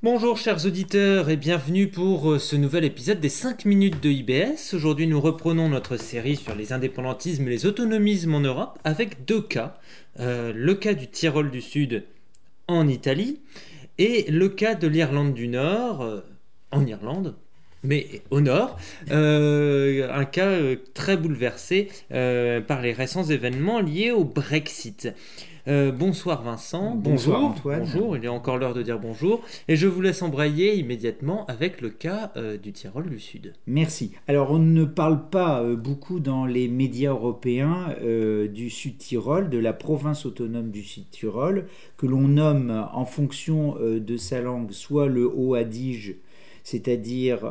Bonjour chers auditeurs et bienvenue pour euh, ce nouvel épisode des 5 minutes de IBS. Aujourd'hui nous reprenons notre série sur les indépendantismes et les autonomismes en Europe avec deux cas. Euh, le cas du Tyrol du Sud en Italie et le cas de l'Irlande du Nord euh, en Irlande. Mais au nord, un cas très bouleversé par les récents événements liés au Brexit. Euh, bonsoir Vincent. Bonjour Antoine. Bonjour, il est encore l'heure de dire bonjour. Et je vous laisse embrayer immédiatement avec le cas euh, du Tyrol du Sud. Merci. Alors on ne parle pas euh, beaucoup dans les médias européens du Sud Tyrol, de la province autonome du Sud Tyrol, que l'on nomme en fonction de sa langue soit le Haut C'est-à-dire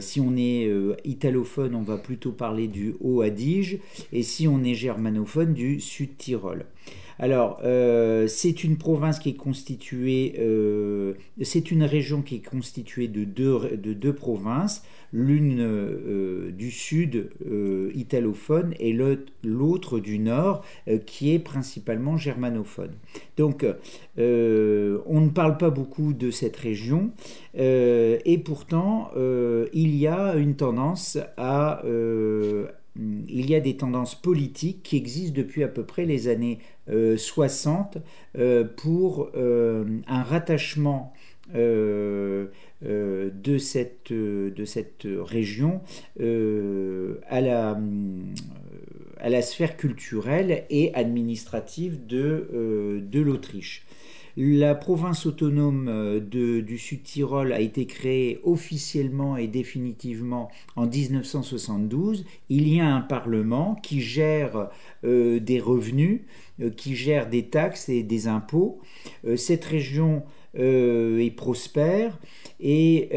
si on est italophone, on va plutôt parler du Haut Adige, et si on est germanophone, du Sud Tyrol. Alors, euh, c'est une province qui est constituée, euh, c'est une région qui est constituée de deux, de deux provinces, l'une euh, du sud italophone et l'autre du nord qui est principalement germanophone. Donc, on ne parle pas beaucoup de cette région et pourtant, il y a une tendance à il y a des tendances politiques qui existent depuis à peu près les années 60 euh, euh, pour euh, un rattachement de, cette, région à, la, sphère culturelle et administrative de l'Autriche. La province autonome euh, du Sud-Tyrol a été créée officiellement et définitivement en 1972. Il y a un parlement qui gère euh, des revenus, euh, qui gère des taxes et des impôts. cette région est prospère et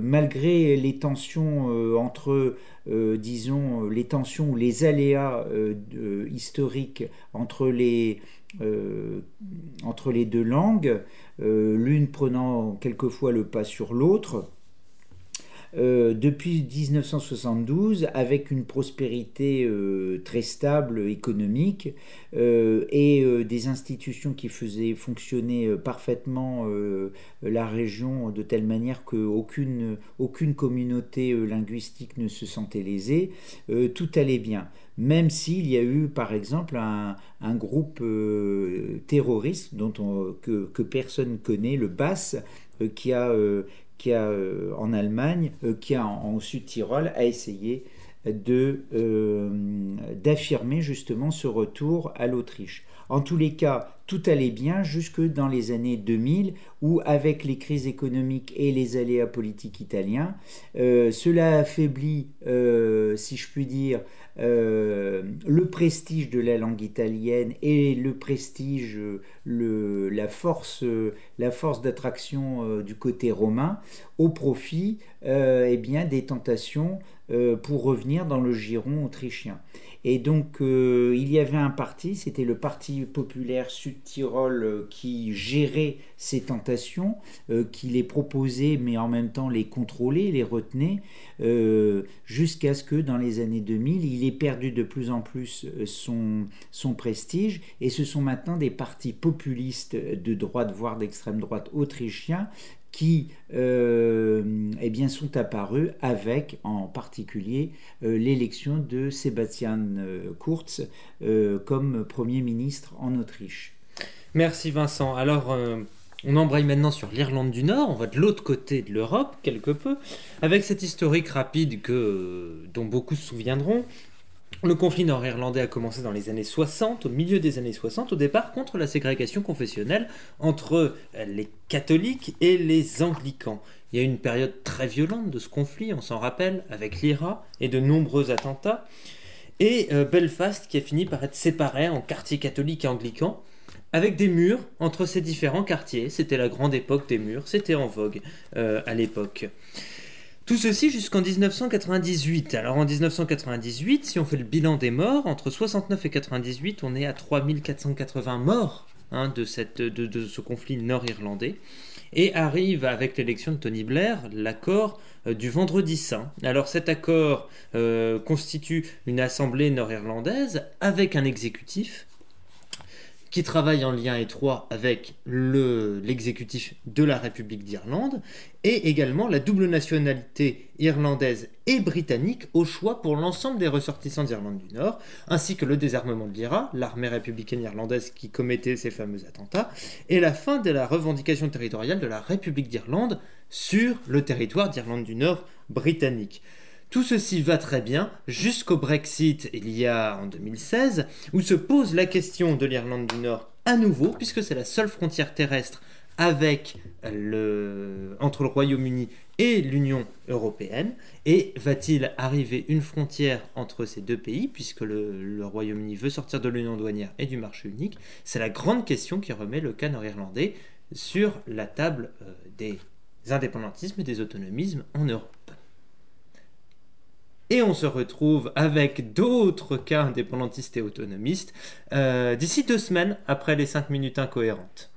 malgré les tensions entre disons les tensions ou les aléas historiques entre les euh, entre les deux langues, euh, l'une prenant quelquefois le pas sur l'autre. Euh, depuis 1972, avec une prospérité très stable économique et des institutions qui faisaient fonctionner parfaitement la région de telle manière qu'aucune aucune communauté linguistique ne se sentait lésée, tout allait bien. Même s'il y a eu par exemple un, groupe euh, terroriste dont que, personne ne connaît, le BAS, euh, qui a, euh, qui a en Allemagne, qui a en, Sud-Tyrol, a essayé d'affirmer justement ce retour à l'Autriche. En tous les cas, tout allait bien jusque dans les années 2000 où, avec les crises économiques et les aléas politiques italiens, cela affaiblit, si je puis dire, euh, le prestige de la langue italienne et le prestige, le, la force, la force d'attraction euh, du côté romain au profit euh, eh bien, des tentations pour revenir dans le giron autrichien. Et donc, euh, il y avait un parti, c'était le Parti populaire Sud-Tyrol euh, qui gérait ces tentations, euh, qui les proposait, mais en même temps les contrôlait, les retenait, jusqu'à ce que dans les années 2000, il ait perdu de plus en plus son, son prestige. Et ce sont maintenant des partis populistes de droite, voire d'extrême droite autrichiens, qui euh, eh bien, sont apparus avec en particulier euh, l'élection de Sebastian euh, Kurz comme Premier ministre en Autriche. Merci Vincent. Alors, on embraye maintenant sur l'Irlande du Nord, on va de l'autre côté de l'Europe quelque peu, avec cette historique rapide que, dont beaucoup se souviendront. Le conflit nord-irlandais a commencé dans les années 60, au milieu des années 60, au départ contre la ségrégation confessionnelle entre les catholiques et les anglicans. Il y a eu une période très violente de ce conflit, on s'en rappelle, avec l'IRA et de nombreux attentats. Et euh, Belfast qui a fini par être séparé en quartiers catholiques et anglicans, avec des murs entre ces différents quartiers. C'était la grande époque des murs, c'était en vogue euh, à l'époque. Tout ceci jusqu'en 1998. Alors en 1998, si on fait le bilan des morts, entre 69 et 98, on est à 3480 morts hein, de, cette, de, ce conflit nord-irlandais. Et arrive avec l'élection de Tony Blair l'accord euh, du Vendredi Saint. Alors cet accord euh, constitue une assemblée nord-irlandaise avec un exécutif qui travaille en lien étroit avec l'exécutif de la République d'Irlande, et également la double nationalité irlandaise et britannique au choix pour l'ensemble des ressortissants d'Irlande du Nord, ainsi que le désarmement de l'IRA, l'armée républicaine irlandaise qui commettait ces fameux attentats, et la fin de la revendication territoriale de la République d'Irlande sur le territoire d'Irlande du Nord britannique. Tout ceci va très bien jusqu'au Brexit il y a en 2016, où se pose la question de l'Irlande du Nord à nouveau, puisque c'est la seule frontière terrestre entre le Royaume-Uni et l'Union européenne. Et va-t-il arriver une frontière entre ces deux pays, puisque le, Royaume-Uni veut sortir de l'Union douanière et du marché unique? C'est la grande question qui remet le cas nord-irlandais sur la table euh, des indépendantismes et des autonomismes en Europe. Et on se retrouve avec d'autres cas indépendantistes et autonomistes euh, d'ici deux semaines après les 5 minutes incohérentes.